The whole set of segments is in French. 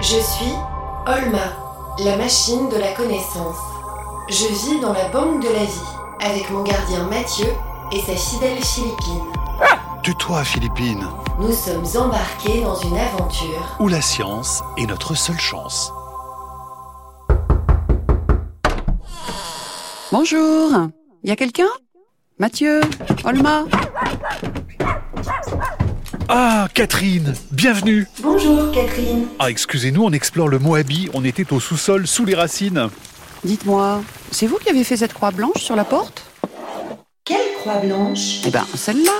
Je suis Olma, la machine de la connaissance. Je vis dans la banque de la vie, avec mon gardien Mathieu et sa fidèle Philippine. Tais-toi, Philippine. Nous sommes embarqués dans une aventure. Où la science est notre seule chance. Bonjour. Y a quelqu'un? Mathieu? Olma? Ah, Catherine, bienvenue. Bonjour Catherine. Ah, excusez-nous, on explore le Moabi. On était au sous-sol, sous les racines. Dites-moi, c'est vous qui avez fait cette croix blanche sur la porte? Quelle croix blanche? Eh ben, celle-là.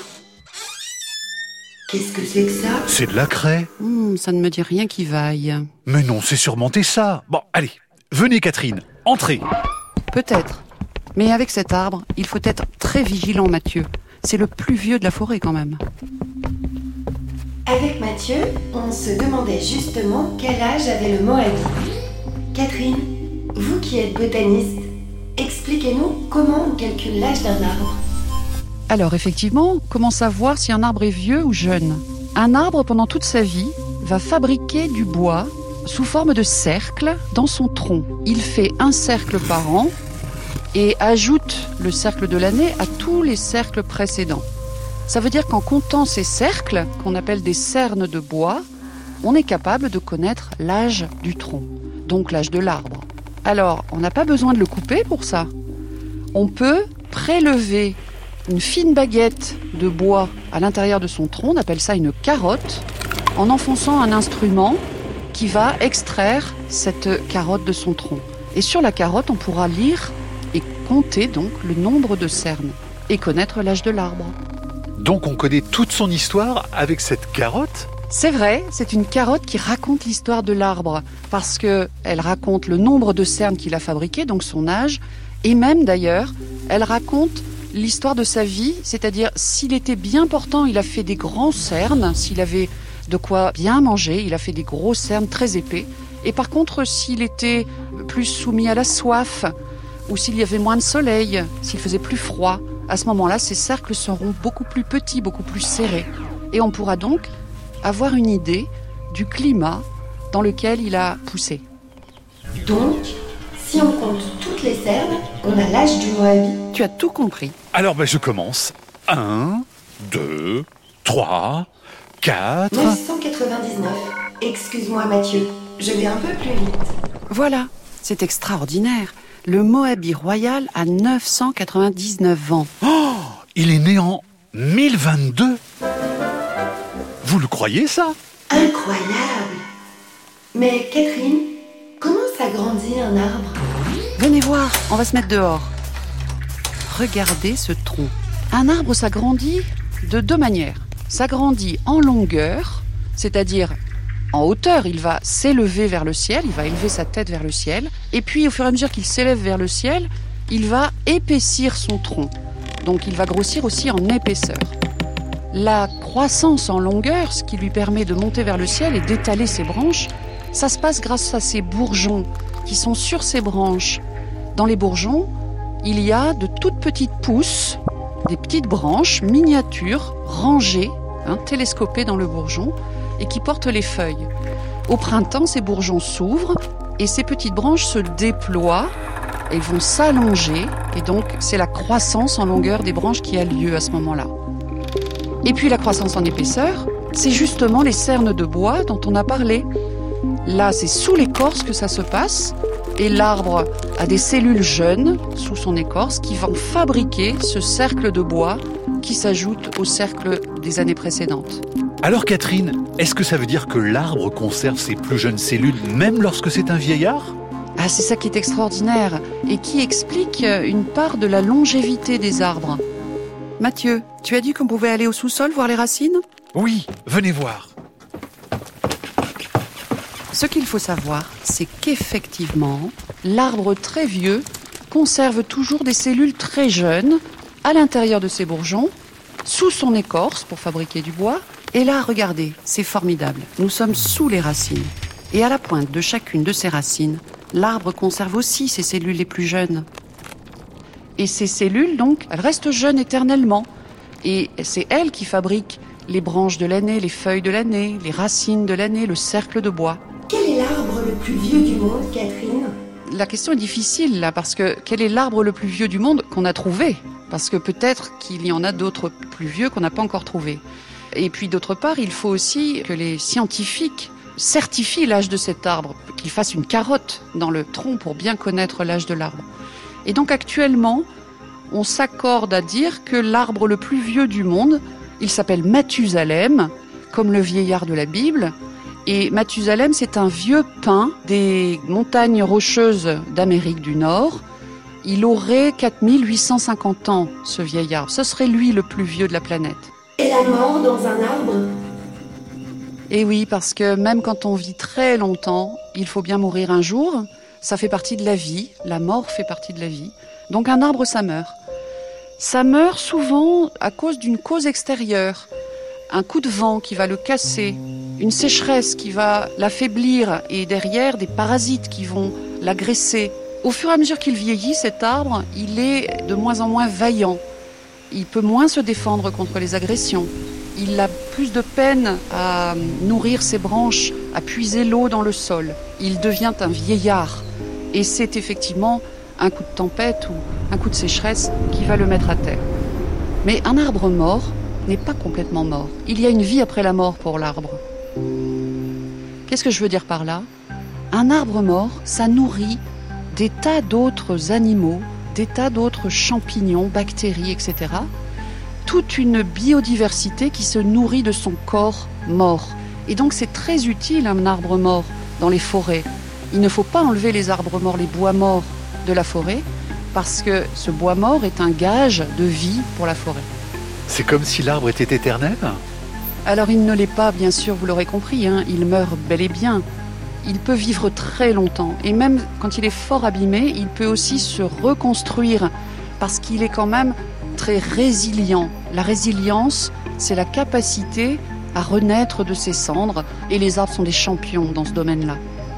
Qu'est-ce que c'est que ça? C'est de la craie. Hmm, ça ne me dit rien qui vaille. Mais non, c'est surmonter ça. Bon, allez, venez, Catherine, entrez. Peut-être. Mais avec cet arbre, il faut être très vigilant, Mathieu. C'est le plus vieux de la forêt quand même. Avec Mathieu, on se demandait justement quel âge avait le Moabi. Catherine, vous qui êtes botaniste, expliquez-nous comment on calcule l'âge d'un arbre. Alors effectivement, comment savoir si un arbre est vieux ou jeune? Un arbre, pendant toute sa vie, va fabriquer du bois sous forme de cercle dans son tronc. Il fait un cercle par an et ajoute le cercle de l'année à tous les cercles précédents. Ça veut dire qu'en comptant ces cercles, qu'on appelle des cernes de bois, on est capable de connaître l'âge du tronc, donc l'âge de l'arbre. Alors, on n'a pas besoin de le couper pour ça. On peut prélever une fine baguette de bois à l'intérieur de son tronc, on appelle ça une carotte, en enfonçant un instrument qui va extraire cette carotte de son tronc. Et sur la carotte, on pourra lire et compter donc le nombre de cernes et connaître l'âge de l'arbre. Donc on connaît toute son histoire avec cette carotte C'est vrai, c'est une carotte qui raconte l'histoire de l'arbre parce que elle raconte le nombre de cernes qu'il a fabriquées, donc son âge, et même d'ailleurs, elle raconte l'histoire de sa vie, c'est-à-dire s'il était bien portant, il a fait des grands cernes, s'il avait de quoi bien manger, il a fait des gros cernes très épais. Et par contre, s'il était plus soumis à la soif, ou s'il y avait moins de soleil, s'il faisait plus froid, à ce moment-là, ces cercles seront beaucoup plus petits, beaucoup plus serrés. Et on pourra donc avoir une idée du climat dans lequel il a poussé. Donc, si on compte toutes les cernes, on a l'âge du Moabi. Tu as tout compris. Alors ben, je commence. 1, 2, 3, 4... 999. Excuse-moi Mathieu, je vais un peu plus vite. Voilà, c'est extraordinaire. Le Moabi royal a 999 ans. Oh, il est né en 1022 Vous le croyez ça? Incroyable Mais Catherine, comment ça grandit un arbre? Venez voir, on va se mettre dehors. Regardez ce tronc. Un arbre s'agrandit de deux manières. S'agrandit en longueur, c'est-à-dire en hauteur, il va s'élever vers le ciel, il va élever sa tête vers le ciel, et puis au fur et à mesure qu'il s'élève vers le ciel, il va épaissir son tronc. Donc il va grossir aussi en épaisseur. La croissance en longueur, ce qui lui permet de monter vers le ciel et d'étaler ses branches, ça se passe grâce à ces bourgeons qui sont sur ses branches. Dans les bourgeons, il y a de toutes petites pousses, des petites branches miniatures, rangées, hein, télescopées dans le bourgeon, et qui portent les feuilles. Au printemps, ces bourgeons s'ouvrent et ces petites branches se déploient et vont s'allonger. Et donc, c'est la croissance en longueur des branches qui a lieu à ce moment-là. Et puis, la croissance en épaisseur, c'est justement les cernes de bois dont on a parlé. Là, c'est sous l'écorce que ça se passe. Et l'arbre a des cellules jeunes sous son écorce qui vont fabriquer ce cercle de bois qui s'ajoute au cercle des années précédentes. Alors Catherine, est-ce que ça veut dire que l'arbre conserve ses plus jeunes cellules même lorsque c'est un vieillard? Ah, c'est ça qui est extraordinaire et qui explique une part de la longévité des arbres. Mathieu, tu as dit qu'on pouvait aller au sous-sol voir les racines? Oui, venez voir. Ce qu'il faut savoir, c'est qu'effectivement, l'arbre très vieux conserve toujours des cellules très jeunes à l'intérieur de ses bourgeons, sous son écorce pour fabriquer du bois. Et là, regardez, c'est formidable. Nous sommes sous les racines. Et à la pointe de chacune de ces racines, l'arbre conserve aussi ses cellules les plus jeunes. Et ces cellules, donc, elles restent jeunes éternellement. Et c'est elles qui fabriquent les branches de l'année, les feuilles de l'année, les racines de l'année, le cercle de bois. Quel est l'arbre le plus vieux du monde, Catherine? La question est difficile là, parce que quel est l'arbre le plus vieux du monde qu'on a trouvé? Parce que peut-être qu'il y en a d'autres plus vieux qu'on n'a pas encore trouvés. Et puis d'autre part, il faut aussi que les scientifiques certifient l'âge de cet arbre, qu'ils fassent une carotte dans le tronc pour bien connaître l'âge de l'arbre. Et donc actuellement, on s'accorde à dire que l'arbre le plus vieux du monde, il s'appelle Mathusalem, comme le vieillard de la Bible. Et Mathusalem, c'est un vieux pin des montagnes rocheuses d'Amérique du Nord. Il aurait 4850 ans, ce vieillard. Ce serait lui le plus vieux de la planète. Et la mort dans un arbre Et oui, parce que même quand on vit très longtemps, il faut bien mourir un jour. Ça fait partie de la vie. La mort fait partie de la vie. Donc un arbre, ça meurt. Ça meurt souvent à cause d'une cause extérieure. Un coup de vent qui va le casser, une sécheresse qui va l'affaiblir et derrière des parasites qui vont l'agresser. Au fur et à mesure qu'il vieillit, cet arbre, il est de moins en moins vaillant. Il peut moins se défendre contre les agressions. Il a plus de peine à nourrir ses branches, à puiser l'eau dans le sol. Il devient un vieillard. Et c'est effectivement un coup de tempête ou un coup de sécheresse qui va le mettre à terre. Mais un arbre mort n'est pas complètement mort. Il y a une vie après la mort pour l'arbre. Qu'est-ce que je veux dire par là? Un arbre mort, ça nourrit des tas d'autres animaux, des tas d'autres champignons, bactéries, etc. Toute une biodiversité qui se nourrit de son corps mort. Et donc c'est très utile un arbre mort dans les forêts. Il ne faut pas enlever les arbres morts, les bois morts de la forêt, parce que ce bois mort est un gage de vie pour la forêt. C'est comme si l'arbre était éternel Alors il ne l'est pas, bien sûr, vous l'aurez compris, hein, il meurt bel et bien. Il peut vivre très longtemps, et même quand il est fort abîmé, il peut aussi se reconstruire, parce qu'il est quand même très résilient. La résilience, c'est la capacité à renaître de ses cendres, et les arbres sont des champions dans ce domaine-là.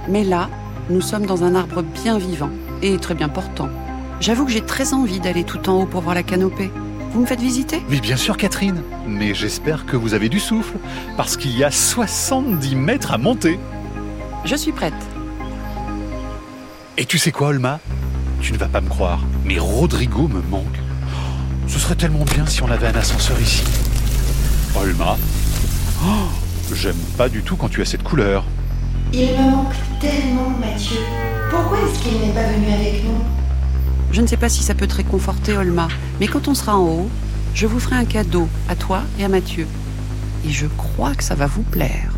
Mais là, nous sommes dans un arbre bien vivant et très bien portant. J'avoue que j'ai très envie d'aller tout en haut pour voir la canopée. Vous me faites visiter? Mais bien sûr, Catherine. Mais j'espère que vous avez du souffle, parce qu'il y a 70 mètres à monter. Je suis prête. Et tu sais quoi, Olma? Tu ne vas pas me croire, mais Rodrigo me manque. Ce serait tellement bien si on avait un ascenseur ici. Olma? Oh, J'aime pas du tout quand tu as cette couleur. Il me manque tellement, Mathieu. Pourquoi est-ce qu'il n'est pas venu avec nous? Je ne sais pas si ça peut te réconforter, Olma, mais quand on sera en haut, je vous ferai un cadeau à toi et à Mathieu. Et je crois que ça va vous plaire.